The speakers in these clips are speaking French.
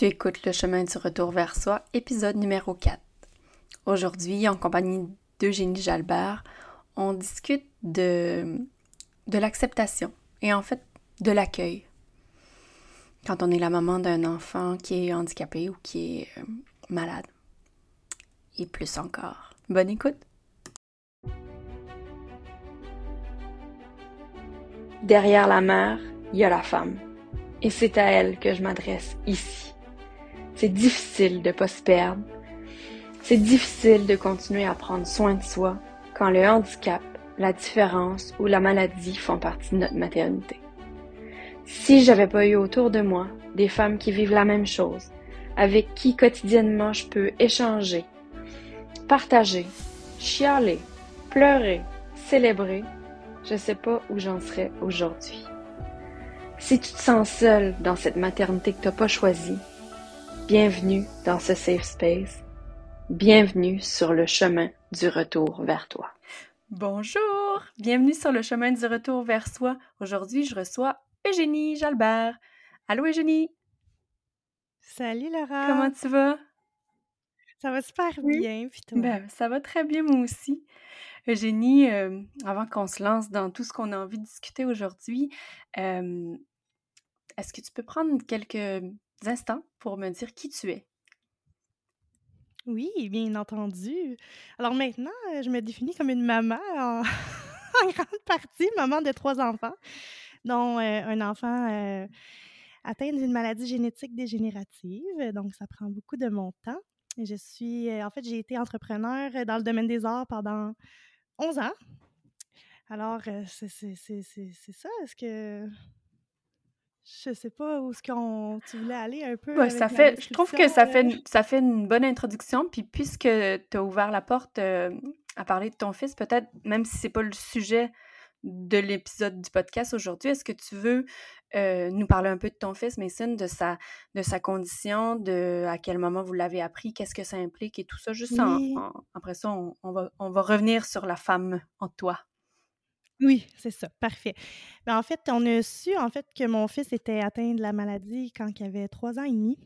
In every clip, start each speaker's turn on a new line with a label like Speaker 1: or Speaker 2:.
Speaker 1: Tu écoutes Le chemin du retour vers soi, épisode numéro 4. Aujourd'hui, en compagnie d'Eugénie Jalbert, on discute de, de l'acceptation et en fait de l'accueil. Quand on est la maman d'un enfant qui est handicapé ou qui est euh, malade. Et plus encore. Bonne écoute! Derrière la mère, il y a la femme. Et c'est à elle que je m'adresse ici. C'est difficile de pas se perdre. C'est difficile de continuer à prendre soin de soi quand le handicap, la différence ou la maladie font partie de notre maternité. Si j'avais pas eu autour de moi des femmes qui vivent la même chose, avec qui quotidiennement je peux échanger, partager, chialer, pleurer, célébrer, je sais pas où j'en serais aujourd'hui. Si tu te sens seule dans cette maternité que t'as pas choisie, bienvenue dans ce safe space. Bienvenue sur le chemin du retour vers toi. Bonjour! Bienvenue sur le chemin du retour vers soi. Aujourd'hui, je reçois Eugénie Jalbert. Allô Eugénie?
Speaker 2: Salut Laura!
Speaker 1: Comment tu vas?
Speaker 2: Ça va super bien, puis toi?
Speaker 1: Ben, ça va très bien moi aussi. Eugénie, euh, avant qu'on se lance dans tout ce qu'on a envie de discuter aujourd'hui, euh, est-ce que tu peux prendre quelques instants pour me dire qui tu es?
Speaker 2: Oui, bien entendu. Alors maintenant, euh, je me définis comme une maman en, grande partie, maman de trois enfants, dont euh, un enfant euh, atteint d'une maladie génétique dégénérative. Donc, ça prend beaucoup de mon temps. Je suis, en fait, j'ai été entrepreneur dans le domaine des arts pendant 11 ans. Alors, c'est ça. Est-ce que je sais pas où est-ce qu'on tu voulais aller un peu
Speaker 1: Ouais,
Speaker 2: avec
Speaker 1: ça fait je trouve que ça fait
Speaker 2: euh?
Speaker 1: une ça fait une bonne introduction, puis puisque tu as ouvert la porte, hem, à parler de ton fils, peut-être même si c'est pas le sujet de l'épisode du podcast aujourd'hui, est-ce que tu veux, heu, nous parler un peu de ton fils Mason, de sa de sa condition, de à quel moment vous l'avez appris, qu'est-ce que ça implique et tout ça? Juste en après ça, on on va on va revenir sur la femme en toi?
Speaker 2: Oui, c'est ça, parfait. Ben, en fait, on a su, en fait, que mon fils était atteint de la maladie quand il avait 3 ans et demi,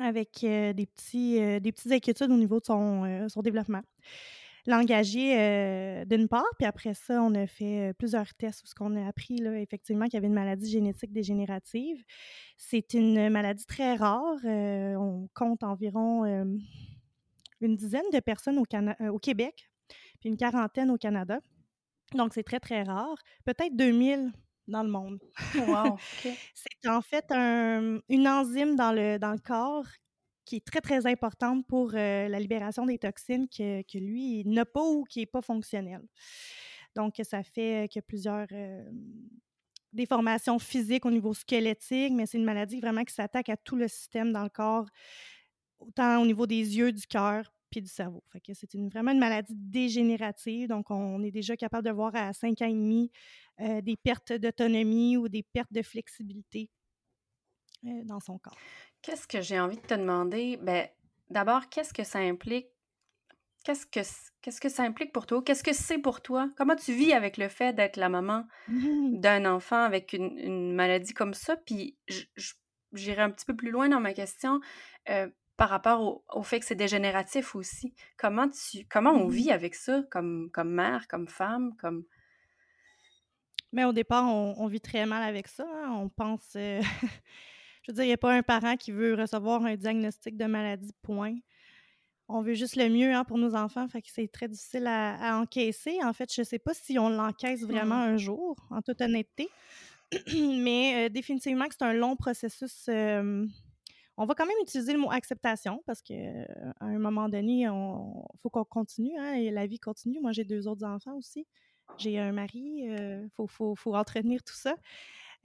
Speaker 2: avec, heu, des petits, heu, des petites inquiétudes au niveau de son, son développement langagier, heu, d'une part, puis après ça, on a fait, plusieurs tests où ce qu'on a appris, là, effectivement, qu'il y avait une maladie génétique dégénérative. C'est une maladie très rare, on compte environ, une dizaine de personnes au Québec, puis une quarantaine au Canada. Donc c'est très, très rare. Peut-être 2000 dans le monde.
Speaker 1: Wow.
Speaker 2: C'est en fait un une enzyme dans le dans le corps qui est très, très importante pour, heu, la libération des toxines que que lui, n'a pas ou qui est pas fonctionnel. Donc ça fait, heu, qu'il y a plusieurs, hem, déformations physiques au niveau squelettique, mais c'est une maladie vraiment qui s'attaque à tout le système dans le corps, autant au niveau des yeux, du cœur, puis du cerveau. Fait que c'est une vraiment une maladie dégénérative, donc on est déjà capable de voir à 5 ans et demi, heu, des pertes d'autonomie ou des pertes de flexibilité, heu, dans son corps.
Speaker 1: Qu'est-ce que j'ai envie de te demander? Ben, d'abord, qu'est-ce que ça implique? Qu'est-ce que c qu'est-ce que ça implique pour toi? Qu'est-ce que c'est pour toi? Comment tu vis avec le fait d'être la maman d'un enfant avec une une maladie comme ça? Puis j'irai un petit peu plus loin dans ma question, heu, par rapport au au fait que c'est dégénératif aussi. Comment tu comment on
Speaker 2: Mmh
Speaker 1: vit avec ça comme comme mère, comme femme, comme
Speaker 2: Mais au départ, on on vit très mal avec ça, hein. On pense, heu je veux dire, il y a pas un parent qui veut recevoir un diagnostic de maladie, point. On veut juste le mieux, hein, pour nos enfants, fait que c'est très difficile à à encaisser. En fait, je sais pas si on l'encaisse vraiment
Speaker 1: Mmh.
Speaker 2: un jour, en toute honnêteté, mais heu, définitivement que c'est un long processus, hem, on va quand même utiliser le mot acceptation parce qu'à un moment donné, on faut qu'on continue, hein, et la vie continue. Moi, j'ai 2 autres enfants aussi. J'ai un mari, heu, faut faut faut entretenir tout ça,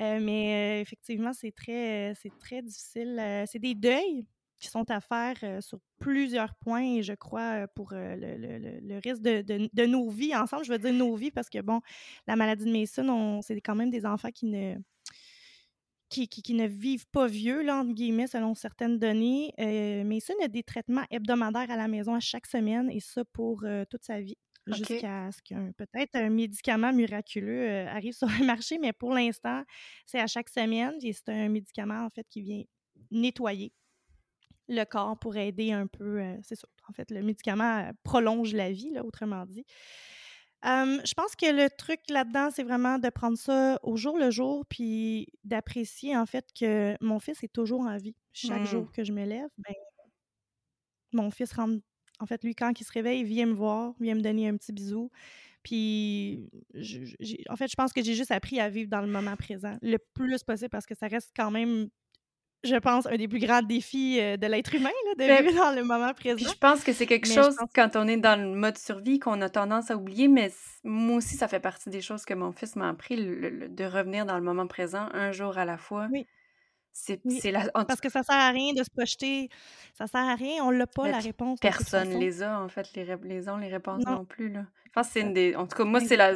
Speaker 2: heu, mais heu, effectivement, c'est très, c'est très difficile, c'est des deuils qui sont à faire, sur plusieurs points et je crois, pour, le le le reste de de nos vies ensemble. Je veux dire nos vies parce que bon, la maladie de Mason, on c'est quand même des enfants qui ne qui qui qui ne vivent pas «vieux» là, entre guillemets, selon certaines données. Heu, Mason a des traitements hebdomadaires à la maison à chaque semaine et ça pour, heu, toute sa vie, jusqu'à ce qu'un peut-être un médicament miraculeux, heu, arrive sur le marché, mais pour l'instant, c'est à chaque semaine et c'est un médicament, en fait, qui vient nettoyer. le corps pour aider un peu. Euh, c'est ça. En fait, le médicament prolonge la vie, là, autrement dit. Je pense que le truc là-dedans, c'est vraiment de prendre ça au jour le jour, puis d'apprécier en fait que mon fils est toujours en vie. Chaque
Speaker 1: Mmh.
Speaker 2: jour que je me lève, ben, mon fils rentre. En fait, lui, quand il se réveille, il vient me voir, vient me donner un petit bisou. Puis, en fait, je pense que j'ai juste appris à vivre dans le moment présent le plus possible parce que ça reste quand même je pense, un des plus grands défis de l'être humain, là, de vivre dans le moment présent.
Speaker 1: Puis je pense que c'est quelque
Speaker 2: Mais
Speaker 1: chose,
Speaker 2: pense-
Speaker 1: quand on est dans le mode survie, qu'on a tendance à oublier, mais moi aussi, ça fait partie des choses que mon fils m'a appris, le- le- de revenir dans le moment présent, un jour à la fois.
Speaker 2: Oui.
Speaker 1: C'est
Speaker 2: Oui,
Speaker 1: la...
Speaker 2: Parce que ça sert à rien de se projeter. Ça sert à rien. On l'a pas,
Speaker 1: Mais
Speaker 2: la réponse.
Speaker 1: Personne les a, en fait, les, les ont, les réponses
Speaker 2: Non.
Speaker 1: non, plus, là. Je pense que c'est une des... En tout cas, moi, c'est la,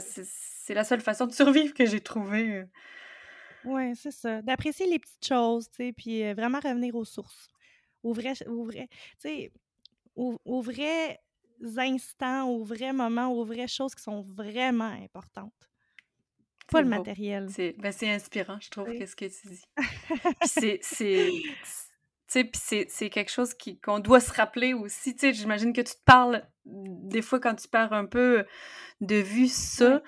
Speaker 1: la seule façon de survivre que j'ai trouvée.
Speaker 2: Oui, c'est ça. D'apprécier les petites choses, tu sais, puis euh, vraiment revenir aux sources. Aux vrais, aux vrais, tu sais, aux, aux vrais instants, aux vrais moments, aux vraies choses qui sont vraiment importantes. Pas le
Speaker 1: beau.
Speaker 2: matériel.
Speaker 1: C'est ben, c'est inspirant, je trouve,
Speaker 2: Oui.
Speaker 1: qu'est-ce que tu dis. Puis c'est... c'est- quelque chose qui- qu'on doit se rappeler aussi. J'imagine que tu te parles, des fois, quand tu perds un peu de vue ça.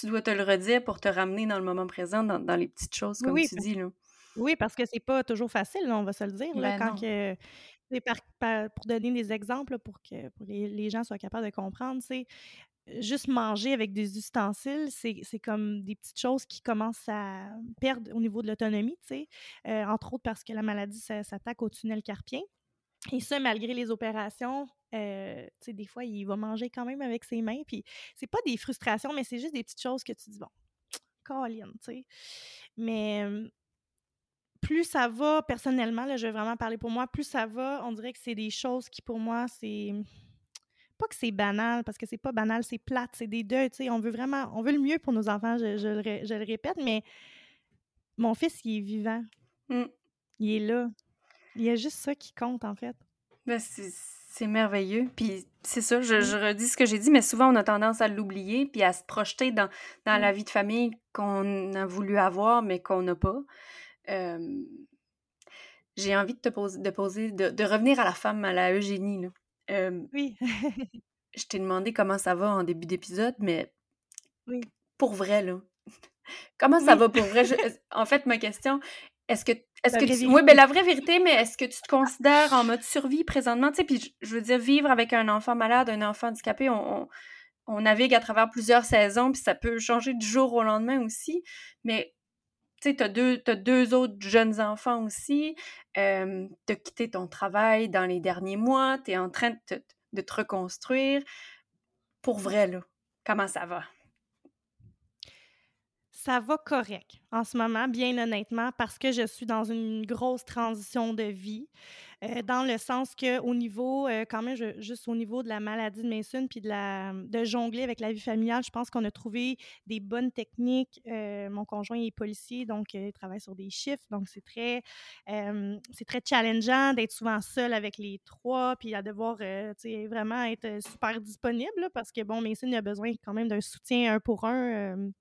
Speaker 1: Tu dois te le redire pour te ramener dans le moment présent, dans, dans les petites choses, comme
Speaker 2: oui,
Speaker 1: tu dis, là.
Speaker 2: Oui, parce que c'est pas toujours facile, là, on va se le dire. Là,
Speaker 1: Ben
Speaker 2: quand que, par- par- pour donner des exemples pour que pour les, les gens soient capables de comprendre, c'est juste manger avec des ustensiles, c'est comme des petites choses qui commencent à perdre au niveau de l'autonomie, tu sais. Euh, entre autres parce que la maladie s'attaque au tunnel carpien. Et ça, malgré les opérations, euh, tu sais, des fois, il va manger quand même avec ses mains. Puis c'est pas des frustrations, mais c'est juste des petites choses que tu dis, bon, Colin, tu sais. Mais plus ça va, personnellement, là, je vais vraiment parler pour moi, plus ça va, on dirait que c'est des choses qui, pour moi, c'est. Pas que c'est banal, parce que c'est pas banal, c'est plate, c'est des deuils, tu sais. On veut vraiment. On veut le mieux pour nos enfants, je, je le, ré- je le répète, mais mon fils, il est vivant.
Speaker 1: Mm.
Speaker 2: Il est là. Il y a juste ça qui compte, en fait.
Speaker 1: Ben, c'est c'est merveilleux. Puis c'est ça, je,
Speaker 2: Mm.
Speaker 1: je redis ce que j'ai dit, mais souvent on a tendance à l'oublier puis à se projeter dans, dans la vie de famille qu'on a voulu avoir, mais qu'on n'a pas. Euh, j'ai envie de te poser, de, poser de, de revenir à la femme, à la Eugénie. Là. Euh,
Speaker 2: Oui.
Speaker 1: je t'ai demandé comment ça va en début d'épisode, mais
Speaker 2: oui.
Speaker 1: pour vrai, là. Comment ça va pour vrai? Je- en fait, ma question, est-ce que, est-ce que tu... Oui, ben la vraie vérité, mais est-ce que tu te considères en mode survie présentement? Tu sais, puis je, veux dire, vivre avec un enfant malade, un enfant handicapé, on, on, on navigue à travers plusieurs saisons, puis ça peut changer du jour au lendemain aussi. Mais tu sais, t'as deux, t'as deux autres jeunes enfants aussi. Euh, t'as quitté ton travail dans les derniers mois. T'es en train de te, de te reconstruire. Pour vrai, là, comment ça va?
Speaker 2: Ça va correct en ce moment, bien honnêtement, parce que je suis dans une grosse transition de vie, euh, dans le sens que au niveau, euh, quand même, juste au niveau de la maladie de Mason puis de, jongler avec la vie familiale, je pense qu'on a trouvé des bonnes techniques. Euh, mon conjoint est policier, donc il travaille sur des chiffres, donc c'est très, c'est très challengeant d'être souvent seul avec les trois, puis à devoir, vraiment être super disponible, parce que bon, Mason a besoin quand même d'un soutien un pour un.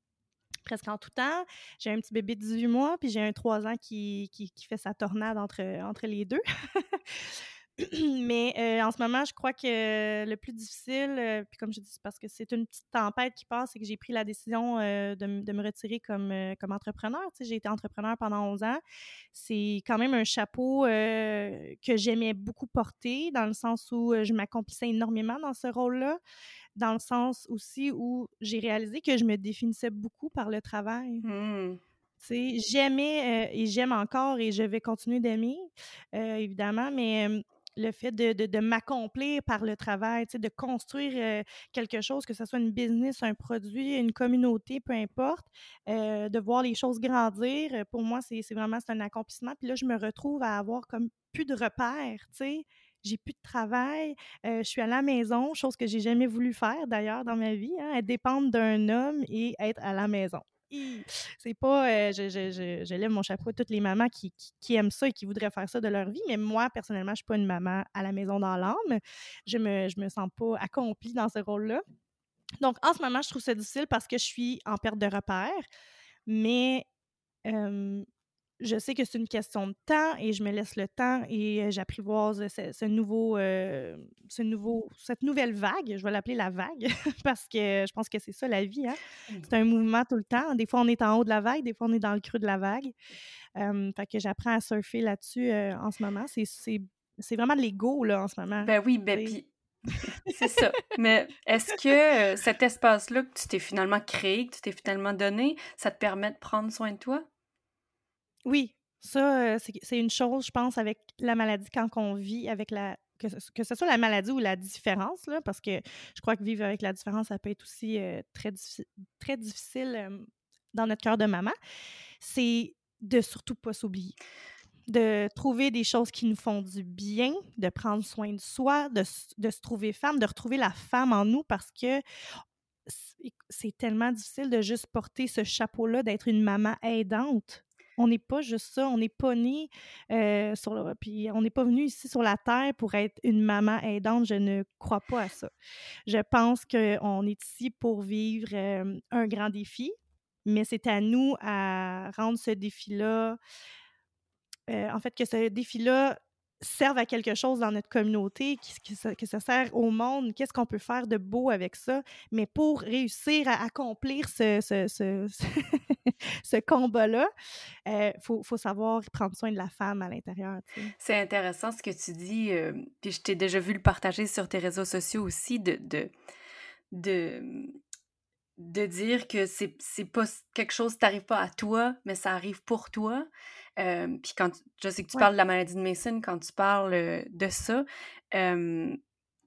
Speaker 2: Presque en tout temps. J'ai un petit bébé de 18 mois, puis j'ai un 3 ans qui, qui, fait sa tornade entre, entre les deux. Mais euh, en ce moment, je crois que le plus difficile, euh, puis comme je dis, parce que c'est une petite tempête qui passe et que j'ai pris la décision euh, de, de me retirer comme, comme entrepreneur. Tu sais, j'ai été entrepreneur pendant 11 ans. C'est quand même un chapeau que j'aimais beaucoup porter, dans le sens où je m'accomplissais énormément dans ce rôle-là dans le sens aussi où j'ai réalisé que je me définissais beaucoup par le travail. Sais, j'aimais euh, et j'aime encore et je vais continuer d'aimer, euh, évidemment, mais euh, le fait de, de- de m'accomplir par le travail, de construire euh, quelque chose, que ce soit une business, un produit, une communauté, peu importe, de voir les choses grandir, pour moi, c'est vraiment un accomplissement. Puis là, je me retrouve à avoir comme plus de repères, tu sais. J'ai plus de travail, je suis à la maison, chose que j'ai jamais voulu faire d'ailleurs dans ma vie, hein, être dépendre d'un homme et être à la maison. C'est pas, je, lève mon chapeau à toutes les mamans qui, aiment ça et qui voudraient faire ça de leur vie, mais moi, personnellement, je suis pas une maman à la maison dans l'âme. Je me, je me sens pas accomplie dans ce rôle-là. Donc, en ce moment, je trouve ça difficile parce que je suis en perte de repères, mais je sais que c'est une question de temps et je me laisse le temps et j'apprivoise ce, nouveau, ce nouveau, cette nouvelle vague. Je vais l'appeler la vague parce que je pense que c'est ça la vie. Hein? C'est un mouvement tout le temps. Des fois, on est en haut de la vague, des fois, on est dans le creux de la vague. fait que j'apprends à surfer là-dessus en ce moment. C'est vraiment de l'ego là, en ce moment.
Speaker 1: Ben oui, ben puis c'est ça. Mais est-ce que cet espace-là que tu t'es finalement créé, que tu t'es finalement donné, ça te permet de prendre soin de toi?
Speaker 2: Oui, ça, c'est une chose, je pense, avec la maladie quand on vit avec la. Que ce, soit la maladie ou la différence, parce que je crois que vivre avec la différence, ça peut être aussi très, difficile dans notre cœur de maman, c'est de surtout pas s'oublier de trouver des choses qui nous font du bien, de prendre soin de soi, de, se trouver femme, de retrouver la femme en nous parce que c'est tellement difficile de juste porter ce chapeau-là, d'être une maman aidante. On n'est pas juste ça, on n'est pas né euh, sur le, puis on n'est pas venu ici sur la terre pour être une maman aidante. Je ne crois pas à ça. Je pense qu'on est ici pour vivre euh, un grand défi, mais c'est à nous à rendre ce défi-là, euh, en fait, que ce défi-là serve à quelque chose dans notre communauté, que, ça, sert au monde, qu'est-ce qu'on peut faire de beau avec ça? Mais pour réussir à accomplir ce, ce, ce, ce combat-là, il euh, faut, faut, savoir prendre soin de la femme à l'intérieur.
Speaker 1: C'est intéressant ce que tu dis, euh, puis je t'ai déjà vu le partager sur tes réseaux sociaux aussi, de, de, de, de dire que c'est pas quelque chose qui t'arrive pas à toi, mais ça arrive pour toi. Euh, puis quand je sais que tu parles de la maladie de Mason, quand tu parles de ça,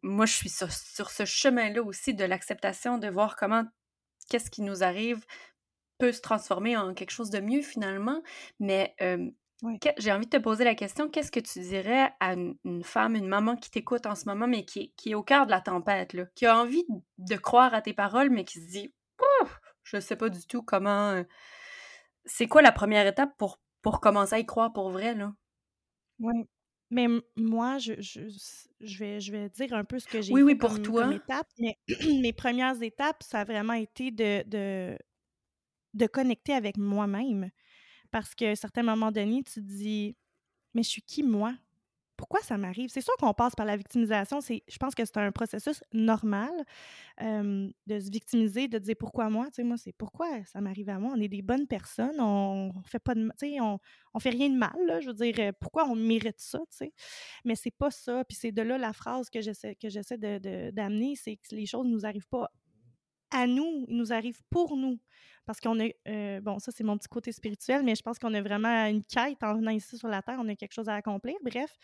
Speaker 1: moi je suis sur, sur ce chemin-là aussi de l'acceptation, de voir comment qu'est-ce qui nous arrive peut se transformer en quelque chose de mieux finalement. Mais j'ai envie de te poser la question, qu'est-ce que tu dirais à une, femme, une maman qui t'écoute en ce moment, mais qui, qui, est au cœur de la tempête, là, qui a envie de croire à tes paroles, mais qui se dit, je ne sais pas du tout comment... C'est quoi la première étape pour pour commencer à y croire pour vrai, là?
Speaker 2: Oui. Mais moi, je, je, je, vais, je vais dire un peu ce que j'ai
Speaker 1: oui,
Speaker 2: fait
Speaker 1: oui, pour toi.
Speaker 2: Mais mes premières étapes, ça a vraiment été de, de, de connecter avec moi-même. Parce qu'à un certain moment donné, tu te dis, mais je suis qui, moi? Pourquoi ça m'arrive? C'est sûr qu'on passe par la victimisation. Je pense que c'est un processus normal de se victimiser, de dire pourquoi moi? Tu sais, moi, c'est pourquoi ça m'arrive à moi? On est des bonnes personnes, on fait pas de, tu sais, on, on fait rien de mal. Je veux dire, pourquoi on mérite ça? Tu sais? Mais c'est pas ça. Puis c'est de là la phrase que j'essaie, que j'essaie de, d'amener, c'est que les choses ne nous arrivent pas à nous, ils nous arrivent pour nous. Parce qu'on a, euh, bon, ça c'est mon petit côté spirituel, mais je pense qu'on a vraiment une quête en venant ici sur la Terre, on a quelque chose à accomplir. Bref,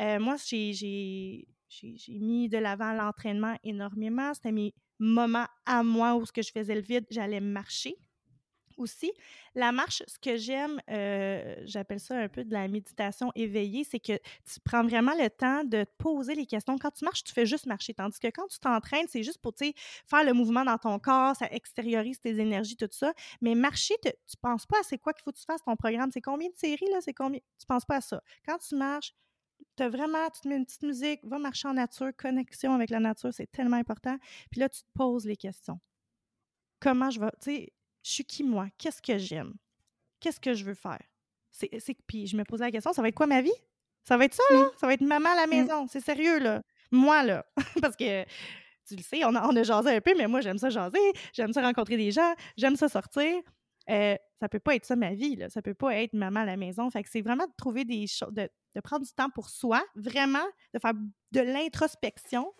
Speaker 2: euh, moi, j'ai mis de l'avant l'entraînement énormément. C'était mes moments à moi où ce que je faisais le vide, j'allais marcher aussi. La marche, ce que j'aime, euh, j'appelle ça un peu de la méditation éveillée, c'est que tu prends vraiment le temps de te poser les questions. Quand tu marches, tu fais juste marcher. Tandis que quand tu t'entraînes, c'est juste pour faire le mouvement dans ton corps, ça extériorise tes énergies, tout ça. Mais marcher, tu tu penses pas à c'est quoi qu'il faut que tu fasses ton programme. C'est combien de séries, là? C'est combien? Tu penses pas à ça. Quand tu marches, tu vraiment, tu te mets une petite musique, va marcher en nature, connexion avec la nature, c'est tellement important. Puis là, tu te poses les questions. Comment je vais, tu sais, je suis qui moi? Qu'est-ce que j'aime? Qu'est-ce que je veux faire? C'est, puis je me posais la question, ça va être quoi ma vie? Ça va être ça, là? Ça va être maman à la maison. C'est sérieux, là. Moi, là. Parce que tu le sais, on a, on a jasé un peu, mais moi, j'aime ça jaser, j'aime ça rencontrer des gens, j'aime ça sortir. Euh, ça peut pas être ça ma vie, là. Ça peut pas être maman à la maison. Fait que c'est vraiment de trouver des choses, de, prendre du temps pour soi, vraiment, de faire de l'introspection.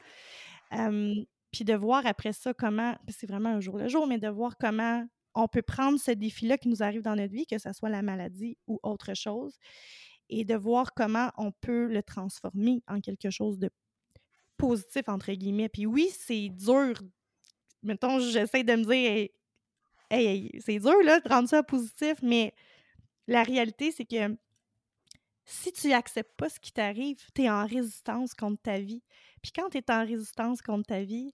Speaker 2: puis de voir après ça comment, c'est vraiment un jour le jour, mais de voir comment on peut prendre ce défi-là qui nous arrive dans notre vie, que ce soit la maladie ou autre chose, et de voir comment on peut le transformer en quelque chose de positif, entre guillemets. Puis oui, c'est dur. Mettons, j'essaie de me dire, hey, c'est dur, de rendre ça positif, mais la réalité, c'est que si tu n'acceptes pas ce qui t'arrive, tu es en résistance contre ta vie. Puis quand tu es en résistance contre ta vie,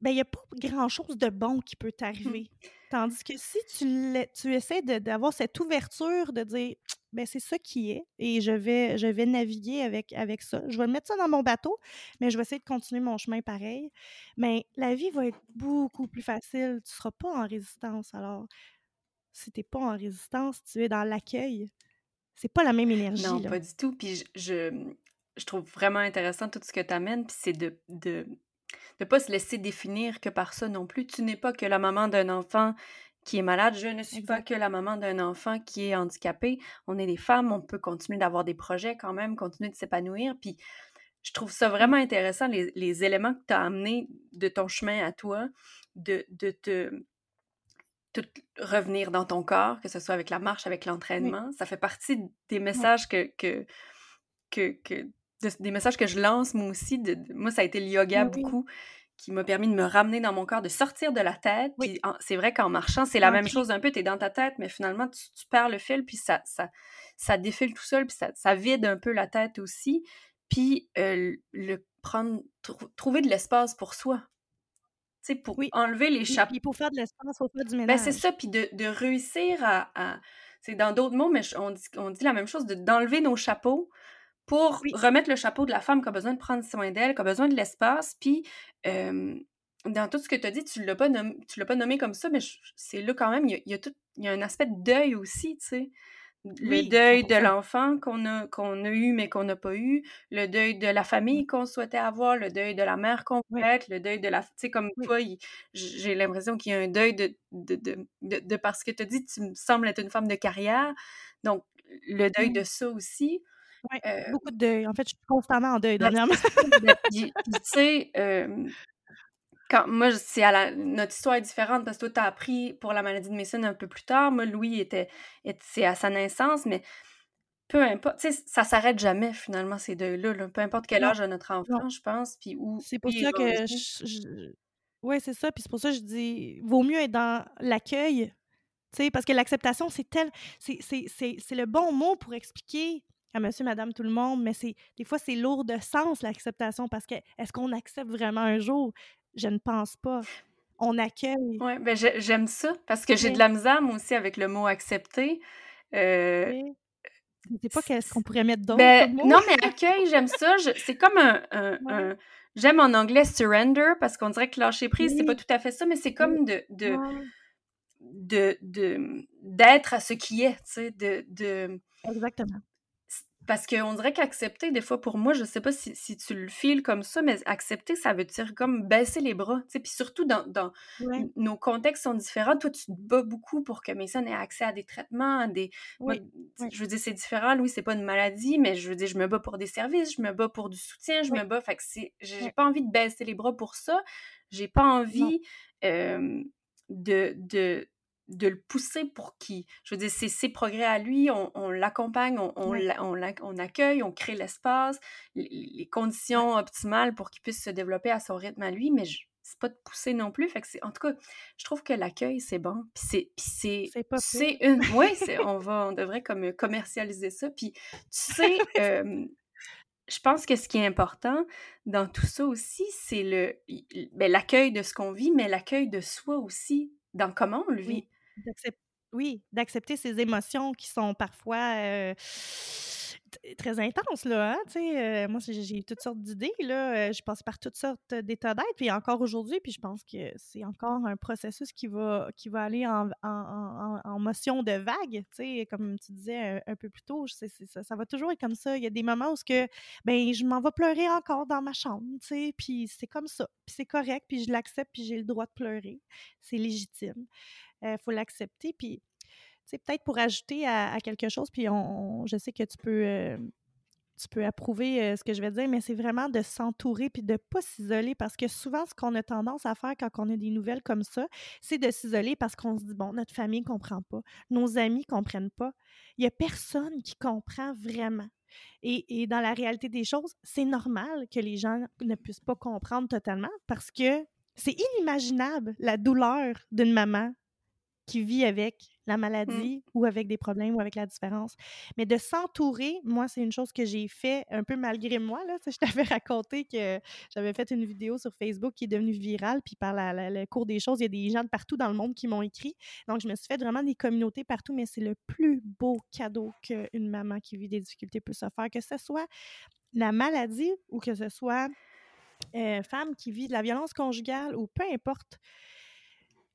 Speaker 2: ben, il n'y a pas grand-chose de bon qui peut mmh. t'arriver. Tandis que si tu, tu essaies d'avoir cette ouverture de dire ben c'est ça qui est et je vais, je vais naviguer avec, avec ça. Je vais mettre ça dans mon bateau, mais je vais essayer de continuer mon chemin pareil. Mais la vie va être beaucoup plus facile. Tu ne seras pas en résistance. Alors, si tu n'es pas en résistance, tu es dans l'accueil. C'est pas la même énergie.
Speaker 1: Non, pas du tout. Puis je, je, trouve vraiment intéressant tout ce que tu amènes, puis c'est de, de ne pas se laisser définir que par ça non plus. Tu n'es pas que la maman d'un enfant qui est malade. Je ne suis pas que la maman d'un enfant qui est handicapé. On est des femmes, on peut continuer d'avoir des projets quand même, continuer de s'épanouir. Puis je trouve ça vraiment intéressant, les, éléments que tu as amenés de ton chemin à toi, de, de te revenir dans ton corps, que ce soit avec la marche, avec l'entraînement. Ça fait partie des messages que, que, que, des messages que je lance moi aussi. De, moi, ça a été le yoga beaucoup qui m'a permis de me ramener dans mon corps, de sortir de la tête. Puis c'est vrai qu'en marchant, c'est la même chose un peu. Tu es dans ta tête, mais finalement, tu, perds le fil, puis ça, ça, ça défile tout seul, puis ça, ça vide un peu la tête aussi. Puis euh, le prendre, trouver de l'espace pour soi. Tu sais, pour enlever les chapeaux.
Speaker 2: Puis pour faire de l'espace, faut faire du ménage.
Speaker 1: Ben, c'est ça, puis de, de réussir à. C'est dans d'autres mots, mais on dit, on dit la même chose, d'enlever nos chapeaux pour remettre le chapeau de la femme qui a besoin de prendre soin d'elle, qui a besoin de l'espace. Puis, dans tout ce que tu as dit, tu ne l'as pas, pas nommé comme ça, mais c'est là quand même, il y a, tout, il y a un aspect de deuil aussi, tu sais. Le deuil de l'enfant qu'on a, qu'on a eu mais qu'on n'a pas eu, le deuil de la famille qu'on souhaitait avoir, le deuil de la mère qu'on voulait être, le deuil de la... Tu sais, comme toi, j'ai l'impression qu'il y a un deuil de, de, de, de, parce que tu as dit, tu me sembles être une femme de carrière. Donc, le deuil de ça aussi.
Speaker 2: Oui, euh, beaucoup de deuil. En fait, je suis constamment en deuil dernièrement.
Speaker 1: tu sais, quand, moi, c'est à la, notre histoire est différente parce que toi, tu as appris pour la maladie de Mason un peu plus tard. Moi, Louis était, c'est à sa naissance, mais peu importe, tu sais, ça s'arrête jamais finalement ces deuils-là. Peu importe quel âge a notre enfant, je pense, puis où.
Speaker 2: C'est pour ça que je, Oui, c'est ça. Puis c'est pour ça que je dis, vaut mieux être dans l'accueil, tu sais, parce que l'acceptation, c'est tel, c'est le bon mot pour expliquer à monsieur, madame, tout le monde, mais c'est des fois, c'est lourd de sens, l'acceptation, parce que est-ce qu'on accepte vraiment un jour? Je ne pense pas. On accueille.
Speaker 1: Oui, ben j'aime ça, parce que j'ai de la misère, moi aussi, avec le mot accepter. Euh,
Speaker 2: Je ne sais pas qu'est-ce qu'on pourrait mettre d'autre.
Speaker 1: Ben, non, mais accueil, j'aime ça. C'est comme un. J'aime en anglais surrender, parce qu'on dirait que lâcher prise, c'est pas tout à fait ça, mais c'est comme de. de de d'être à ce qui est, tu sais, de, de...
Speaker 2: Exactement.
Speaker 1: Parce qu'on dirait qu'accepter, des fois, pour moi, je sais pas si, si, tu le files comme ça, mais accepter, ça veut dire comme baisser les bras. Puis surtout, dans, dans nos contextes sont différents. Toi, tu te bats beaucoup pour que Mason ait accès à des traitements, à des. je veux dire, c'est différent. Louis, c'est pas une maladie, mais je veux dire, je me bats pour des services, je me bats pour du soutien, je me bats. Fait que j'ai pas envie de baisser les bras pour ça. J'ai pas envie de, de de le pousser pour qui? Je veux dire, c'est ses progrès à lui, on, l'accompagne, on, on, accueille, on crée l'espace, les, conditions optimales pour qu'il puisse se développer à son rythme à lui, mais c'est pas de pousser non plus. Fait que c'est, en tout cas, je trouve que l'accueil, c'est bon. Puis c'est, c'est, c'est une... Oui, on, va, on devrait comme commercialiser ça. Puis tu sais... je pense que ce qui est important dans tout ça aussi, c'est le ben, l'accueil de ce qu'on vit, mais l'accueil de soi aussi, dans comment on le vit
Speaker 2: oui, d'accepter ces émotions qui sont parfois très intenses, là, hein, euh, moi, j'ai toutes sortes d'idées, là, euh, je passe par toutes sortes d'états d'être, puis encore aujourd'hui, puis je pense que c'est encore un processus qui va, qui va aller en, en, motion de vague, tu sais, comme tu disais un, peu plus tôt, ça, ça, va toujours être comme ça, il y a des moments où que, ben, je m'en vais pleurer encore dans ma chambre, tu sais, puis c'est comme ça, puis c'est correct, puis je l'accepte, puis j'ai le droit de pleurer, c'est légitime il faut l'accepter. Puis, peut-être pour ajouter à, quelque chose, puis je sais que tu peux, tu peux approuver ce que je vais dire, mais c'est vraiment de s'entourer puis de ne pas s'isoler parce que souvent, ce qu'on a tendance à faire quand on a des nouvelles comme ça, c'est de s'isoler parce qu'on se dit, bon, notre famille ne comprend pas, nos amis ne comprennent pas. Il n'y a personne qui comprend vraiment. Et, dans la réalité des choses, c'est normal que les gens ne puissent pas comprendre totalement parce que c'est inimaginable la douleur d'une maman qui vit avec la mmh. maladie ou avec des problèmes ou avec la différence. Mais de s'entourer, moi, c'est une chose que j'ai fait un peu malgré moi. Là. Je t'avais raconté que j'avais fait une vidéo sur Facebook qui est devenue virale, puis par la, le cours des choses, il y a des gens de partout dans le monde qui m'ont écrit. Donc, je me suis fait vraiment des communautés partout, mais c'est le plus beau cadeau qu'une maman qui vit des difficultés peut se faire, que ce soit la maladie ou que ce soit euh, femme qui vit de la violence conjugale ou peu importe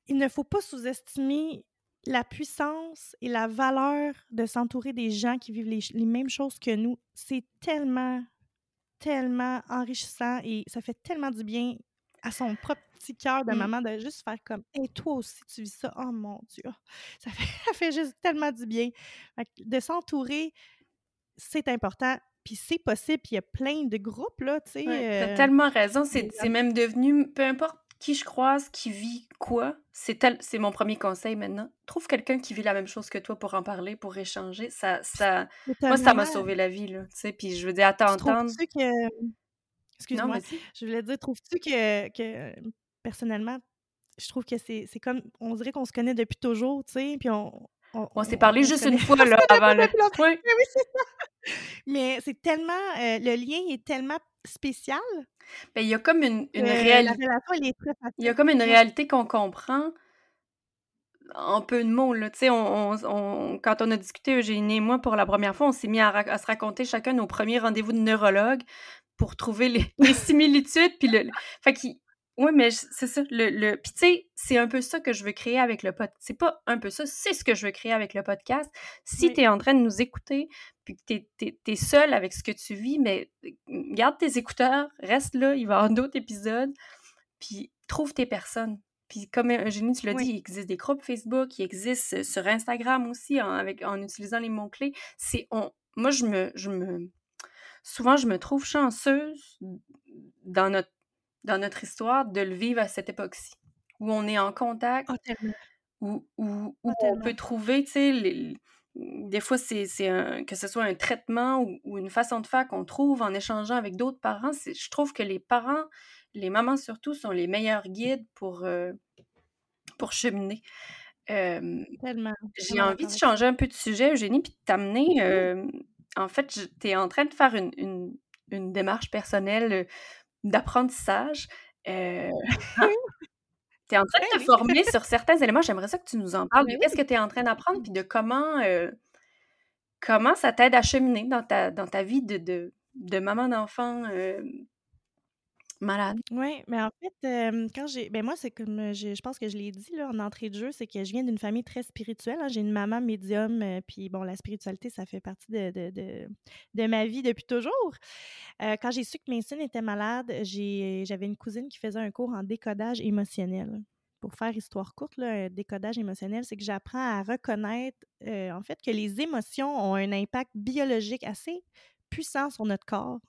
Speaker 2: il ne faut pas sous-estimer la puissance et la valeur de s'entourer des gens qui vivent les, mêmes choses que nous, c'est tellement, tellement enrichissant et ça fait tellement du bien à son propre petit cœur de mmh. maman de juste faire comme Et toi aussi, tu vis ça? Oh mon Dieu! Ça fait, ça fait juste tellement du bien. de s'entourer, c'est important. Puis c'est possible, puis il y a plein de groupes, là, tu sais.
Speaker 1: t'as euh, tellement raison. C'est même devenu, peu importe qui je croise, qui vit quoi, c'est c'est mon premier conseil maintenant. Trouve quelqu'un qui vit la même chose que toi pour en parler, pour échanger. Ça, ça, moi, ça m'a sauvé la vie, là, tu sais. Puis je veux dire, à t'entendre...
Speaker 2: que... Excuse-moi. Je voulais dire, trouves-tu que, que, personnellement, je trouve que c'est comme, on dirait qu'on se connaît depuis toujours, tu sais, puis on...
Speaker 1: On, s'est parlé juste une fois, là, avant le...
Speaker 2: Oui, oui c'est ça. Mais c'est tellement... Euh, le lien est tellement spécial
Speaker 1: ben, il y a comme une, une réalité. Il y a comme une réalité qu'on comprend en peu de mots. Là. On, on, quand on a discuté, Eugénie et moi, pour la première fois, on s'est mis à, se raconter chacun nos premiers rendez-vous de neurologue pour trouver les, les similitudes. Puis le, fait oui, mais c'est ça. Le, le... Puis tu sais, c'est un peu ça que je veux créer avec le podcast. C'est pas un peu ça, c'est ce que je veux créer avec le podcast. Si tu es en train de nous écouter, puis que tu es, seul avec ce que tu vis, mais garde tes écouteurs, reste là, il va y avoir d'autres épisodes, puis trouve tes personnes. Puis comme Eugénie, tu l'as dit, il existe des groupes Facebook, il existe sur Instagram aussi, en, avec, en utilisant les mots-clés. C'est on... Moi, je me, je me... Souvent, je me trouve chanceuse dans notre dans notre histoire de le vivre à cette époque-ci, où on est en contact,
Speaker 2: oh,
Speaker 1: où, où, où oh, on peut trouver, tu sais, des fois, c'est que ce soit un traitement ou, une façon de faire qu'on trouve en échangeant avec d'autres parents. Je trouve que les parents, les mamans surtout, sont les meilleurs guides pour, euh, pour cheminer. J'ai envie de changer un peu de sujet, Eugénie, puis de t'amener. en fait, tu es en train de faire une, une, une démarche personnelle d'apprentissage. Tu es en train de te former sur certains éléments. J'aimerais ça que tu nous en parles. Ben qu'est-ce que tu es en train d'apprendre, puis de comment, euh, comment ça t'aide à cheminer dans ta, dans ta vie de, de, de maman d'enfant euh, malade.
Speaker 2: Oui, mais en fait, quand j'ai. Ben moi. Je pense que je l'ai dit là, en entrée de jeu, c'est que je viens d'une famille très spirituelle. Hein. J'ai une maman médium, puis bon, la spiritualité, ça fait partie de, ma vie depuis toujours. quand j'ai su que Mason était malade, j'avais une cousine qui faisait un cours en décodage émotionnel. Pour faire histoire courte, décodage émotionnel, c'est que j'apprends à reconnaître, en fait, que les émotions ont un impact biologique assez puissant sur notre corps.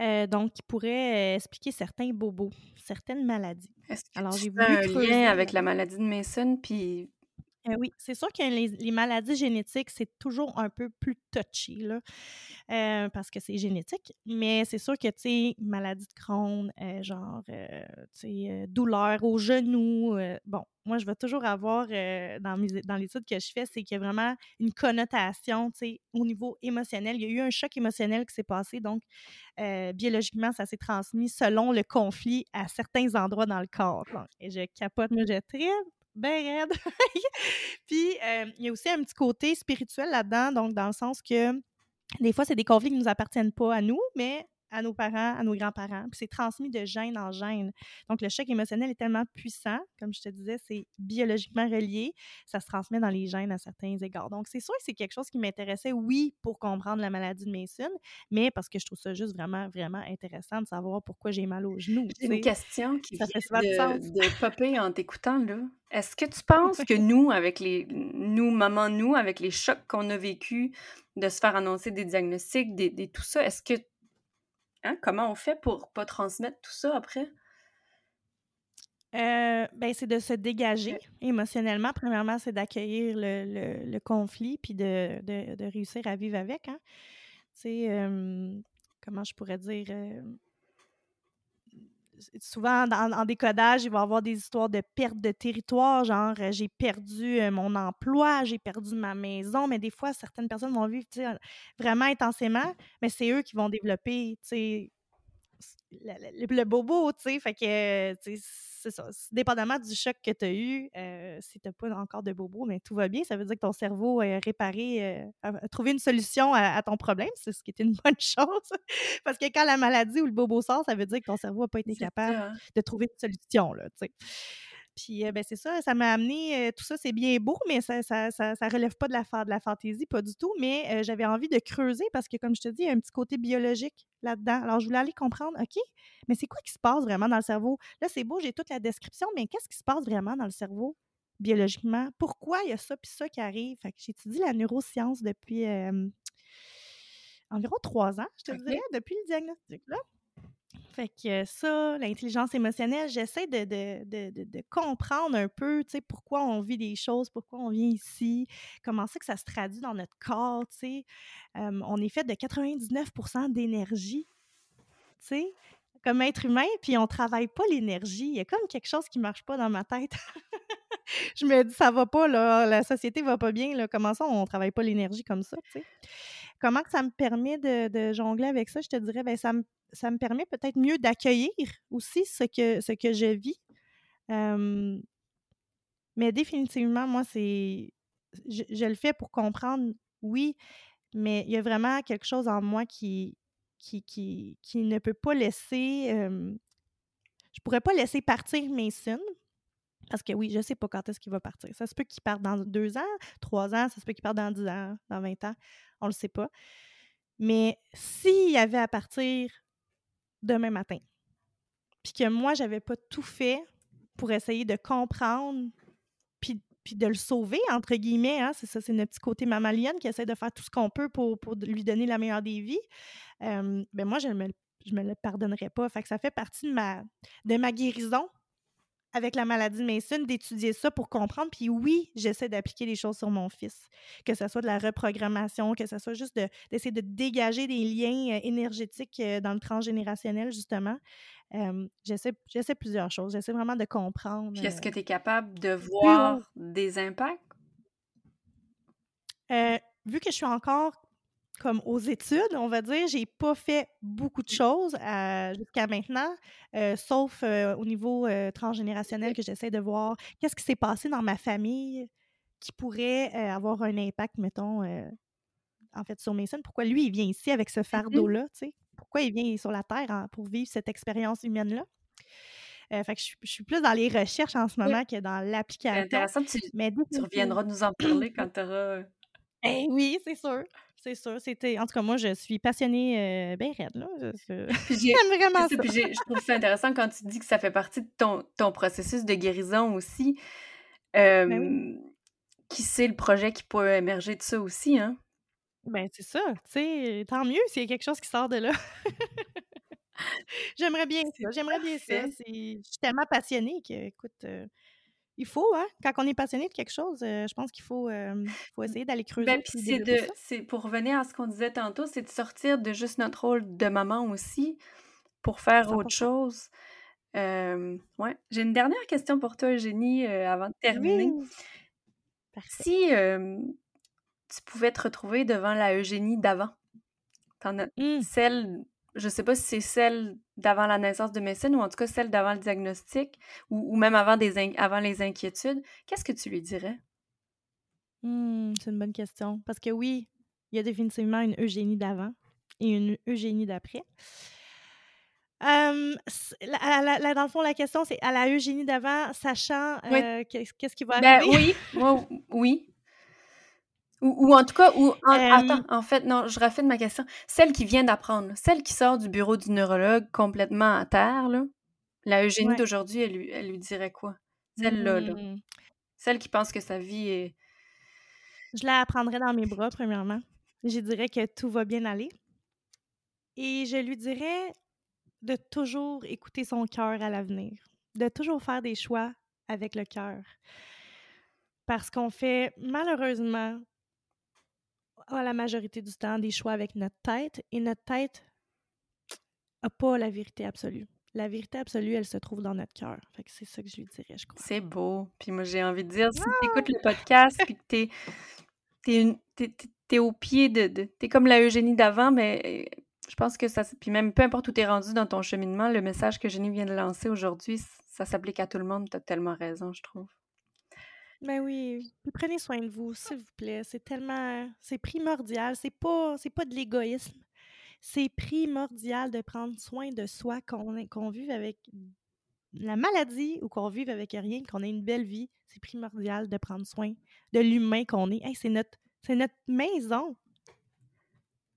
Speaker 2: Euh, donc, qui pourrait euh, expliquer certains bobos, certaines maladies.
Speaker 1: Est-ce que Alors, j'ai voulu un lien avec la maladie de Mason, puis
Speaker 2: euh, oui, c'est sûr que les, maladies génétiques, c'est toujours un peu plus touchy, là, parce que c'est génétique. Mais c'est sûr que, tu sais, maladie de Crohn, genre, tu sais, douleur au genou, bon, moi, je vais toujours avoir, dans, dans l'étude que je fais, c'est qu'il y a vraiment une connotation, tu sais, au niveau émotionnel. Il y a eu un choc émotionnel qui s'est passé, donc, biologiquement, ça s'est transmis selon le conflit à certains endroits dans le corps. et je capote, mais je tripe ben raide. Puis, il y a aussi un petit côté spirituel là-dedans, donc dans le sens que des fois, c'est des conflits qui ne nous appartiennent pas à nous, mais à nos parents, à nos grands-parents. Puis c'est transmis de gène en gène. Donc, le choc émotionnel est tellement puissant, comme je te disais, c'est biologiquement relié. Ça se transmet dans les gènes à certains égards. Donc, c'est sûr que c'est quelque chose qui m'intéressait, oui, pour comprendre la maladie de Mason, mais parce que je trouve ça juste vraiment, vraiment intéressant de savoir pourquoi j'ai mal aux genoux.
Speaker 1: C'est une question qui ça vient de, de popper en t'écoutant, là. Est-ce que tu penses que nous, avec les... Nous, maman, nous, avec les chocs qu'on a vécu de se faire annoncer des diagnostics, des, des tout ça, est-ce que Hein? Comment on fait pour pas transmettre tout ça après?
Speaker 2: Euh, ben, c'est de se dégager émotionnellement. Premièrement, c'est d'accueillir le, conflit puis de, réussir à vivre avec. Hein. Tu sais, comment je pourrais dire? Souvent, en, décodage, il va y avoir des histoires de perte de territoire, genre j'ai perdu mon emploi, j'ai perdu ma maison, mais des fois, certaines personnes vont vivre vraiment intensément, mais c'est eux qui vont développer le, le, bobo, tu sais, fait que, c'est ça. Dépendamment du choc que tu as eu, euh, si tu n'as pas encore de bobo, mais tout va bien. Ça veut dire que ton cerveau a réparé, euh, a trouvé une solution à, ton problème, c'est ce qui est une bonne chose. Parce que quand la maladie ou le bobo sort, ça veut dire que ton cerveau n'a pas été capable de trouver une solution, là, tu sais. Puis, ben, c'est ça, ça m'a amené, tout ça, c'est bien beau, mais ça, ça, ça, relève pas de la, de la fantaisie, pas du tout. Mais j'avais envie de creuser parce que, comme je te dis, il y a un petit côté biologique là-dedans. Alors, je voulais aller comprendre, OK, mais c'est quoi qui se passe vraiment dans le cerveau? Là, c'est beau, j'ai toute la description, mais qu'est-ce qui se passe vraiment dans le cerveau biologiquement? Pourquoi il y a ça puis ça qui arrive? Fait que j'étudie la neuroscience depuis environ trois ans, je te dirais, depuis le diagnostic. Là. Fait que ça, l'intelligence émotionnelle, j'essaie de, de, comprendre un peu, tu sais, pourquoi on vit des choses, pourquoi on vient ici, comment c'est que ça se traduit dans notre corps, tu sais. on est fait de 99 d'énergie, tu sais, comme être humain, puis on travaille pas l'énergie. Il y a comme quelque chose qui marche pas dans ma tête. je me dis, ça va pas, là, la société va pas bien, là, comment ça, on travaille pas l'énergie comme ça, tu sais? Comment ça me permet de, jongler avec ça? Je te dirais, ben, ça me permet peut-être mieux d'accueillir aussi ce que, je vis. mais définitivement, moi, c'est. Je, le fais pour comprendre, oui, mais il y a vraiment quelque chose en moi qui ne peut pas laisser. je pourrais pas laisser partir mes signes. Parce que oui, je ne sais pas quand est-ce qu'il va partir. Ça se peut qu'il parte dans deux ans, trois ans, ça se peut qu'il parte dans dix ans, dans vingt ans. On ne le sait pas. Mais s'il y avait à partir demain matin. Puis que moi, j'avais pas tout fait pour essayer de comprendre puis, puis de le sauver, entre guillemets. Hein, c'est ça, c'est notre petit côté mammalienne qui essaie de faire tout ce qu'on peut pour, pour, lui donner la meilleure des vies. ben moi, je me, je me le pardonnerais pas. Fait que ça fait partie de ma, de ma guérison avec la maladie de Mason, d'étudier ça pour comprendre. Puis oui, j'essaie d'appliquer les choses sur mon fils, que ce soit de la reprogrammation, que ce soit juste d'essayer de, dégager des liens euh, énergétiques euh, dans le transgénérationnel, justement. j'essaie plusieurs choses. J'essaie vraiment de comprendre.
Speaker 1: Est-ce que euh, tu es capable de voir des impacts?
Speaker 2: vu que je suis encore comme aux études, on va dire, j'ai pas fait beaucoup de choses jusqu'à maintenant, euh, sauf euh, au niveau euh, transgénérationnel que j'essaie de voir qu'est-ce qui s'est passé dans ma famille qui pourrait avoir un impact, mettons, en fait, sur Mason. Pourquoi lui, il vient ici avec ce mmh fardeau-là, tu sais? Pourquoi il vient sur la Terre pour vivre cette expérience humaine-là? fait que je, suis plus dans les recherches en ce moment que dans l'application.
Speaker 1: C'est intéressant, tu, Mais tu reviendras nous en parler quand tu auras...
Speaker 2: Eh oui, c'est sûr c'est sûr. C'était... En tout cas, moi, je suis passionnée euh, bien raide, là. J'aime vraiment ça.
Speaker 1: Puis je trouve ça intéressant quand tu dis que ça fait partie de ton, ton processus de guérison aussi. Ben qui sait le projet qui peut émerger de ça aussi, hein?
Speaker 2: Ben, c'est ça. Tu sais, tant mieux s'il y a quelque chose qui sort de là. J'aimerais bien ça. J'aimerais bien ça. Je suis tellement passionnée que, écoute, euh, il faut, hein, quand on est passionné de quelque chose, euh, je pense qu'il faut, euh, faut essayer d'aller creuser.
Speaker 1: Ben, c'est de, c'est pour revenir à ce qu'on disait tantôt, c'est de sortir de juste notre rôle de maman aussi pour faire autre chose. Euh, ouais. J'ai une dernière question pour toi, Eugénie, avant de terminer. Si tu pouvais te retrouver devant la Eugénie d'avant, mmh. celle je sais pas si c'est celle d'avant la naissance de médecine ou en tout cas celle d'avant le diagnostic ou, même avant, des avant les inquiétudes, qu'est-ce que tu lui dirais?
Speaker 2: Mmh, c'est une bonne question. Parce que oui, il y a définitivement une Eugénie d'avant et une Eugénie d'après. dans le fond, la question, c'est à la Eugénie d'avant, sachant euh, qu'est-ce qui va
Speaker 1: ben arriver? oui, oui. Ou, en tout cas, ou attends, en fait, non, je raffine ma question. Celle qui vient d'apprendre, celle qui sort du bureau du neurologue complètement à terre, là, la Eugénie d'aujourd'hui, elle lui, elle lui dirait quoi? Celle-là, là. Mmh. Celle qui pense que sa vie est.
Speaker 2: Je la prendrais dans mes bras, premièrement. Je dirais que tout va bien aller. Et je lui dirais de toujours écouter son cœur à l'avenir, de toujours faire des choix avec le cœur. Parce qu'on fait malheureusement a la majorité du temps des choix avec notre tête et notre tête n'a pas la vérité absolue. La vérité absolue, elle se trouve dans notre cœur. Fait que c'est ça que je lui dirais, je crois.
Speaker 1: C'est beau. Puis moi, j'ai envie de dire, si tu écoutes le podcast puis que t'es es, es, au pied de... de t'es comme la Eugénie d'avant, mais je pense que ça... Puis même, peu importe où t'es rendu dans ton cheminement, le message que Eugénie vient de lancer aujourd'hui, ça s'applique à tout le monde. T'as tellement raison, je trouve.
Speaker 2: Ben oui, prenez soin de vous, s'il vous plaît. C'est tellement, c'est primordial. C'est pas, c'est pas de l'égoïsme. C'est primordial de prendre soin de soi, qu'on qu'on vive avec la maladie ou qu'on vive avec rien, qu'on ait une belle vie, c'est primordial de prendre soin de l'humain qu'on est. c'est notre, notre maison.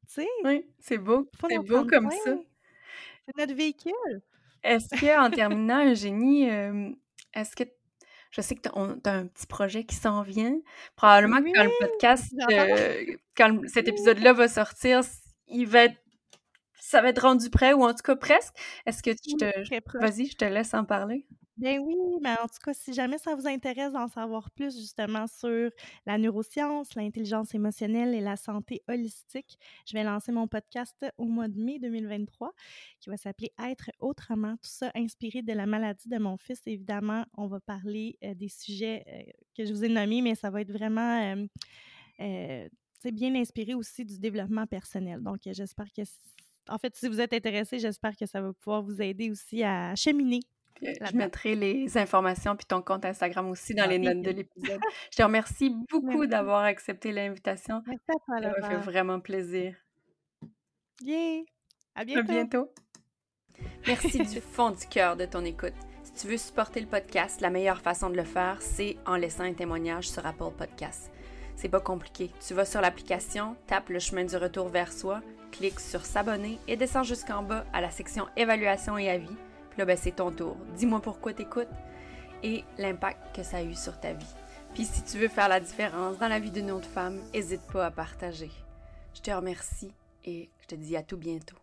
Speaker 2: Tu sais?
Speaker 1: Oui, c'est beau. C'est beau comme ça.
Speaker 2: C'est notre véhicule.
Speaker 1: Est-ce qu'en terminant, Eugénie, euh, est-ce que je sais que tu as, un petit projet qui s'en vient. Probablement que quand le podcast, euh, quand cet épisode-là va sortir, il va être ça va être rendu prêt ou en tout cas presque. Est-ce que tu te. Vas-y, je te laisse en parler.
Speaker 2: Ben oui, mais en tout cas, si jamais ça vous intéresse d'en savoir plus justement sur la neuroscience, l'intelligence émotionnelle et la santé holistique, je vais lancer mon podcast au mois de mai 2023 qui va s'appeler Être autrement. Tout ça inspiré de la maladie de mon fils. Évidemment, on va parler euh, des sujets euh, que je vous ai nommés, mais ça va être vraiment euh, bien inspiré aussi du développement personnel. Donc, j'espère que en fait, si vous êtes intéressé, j'espère que ça va pouvoir vous aider aussi à cheminer.
Speaker 1: Je mettrai les informations puis ton compte Instagram aussi dans les notes de l'épisode. Je te remercie beaucoup d'avoir accepté l'invitation. Ça m'a fait vraiment plaisir.
Speaker 2: Yeah! À bientôt.
Speaker 1: À bientôt. Merci du fond du cœur de ton écoute. Si tu veux supporter le podcast, la meilleure façon de le faire, c'est en laissant un témoignage sur Apple Podcasts. C'est pas compliqué. Tu vas sur l'application, tapes le chemin du retour vers soi, clique sur s'abonner et descends jusqu'en bas à la section évaluation et avis. Là, ben, c'est ton tour. Dis-moi pourquoi t'écoutes et l'impact que ça a eu sur ta vie. Puis si tu veux faire la différence dans la vie d'une autre femme, n'hésite pas à partager. Je te remercie et je te dis à tout bientôt.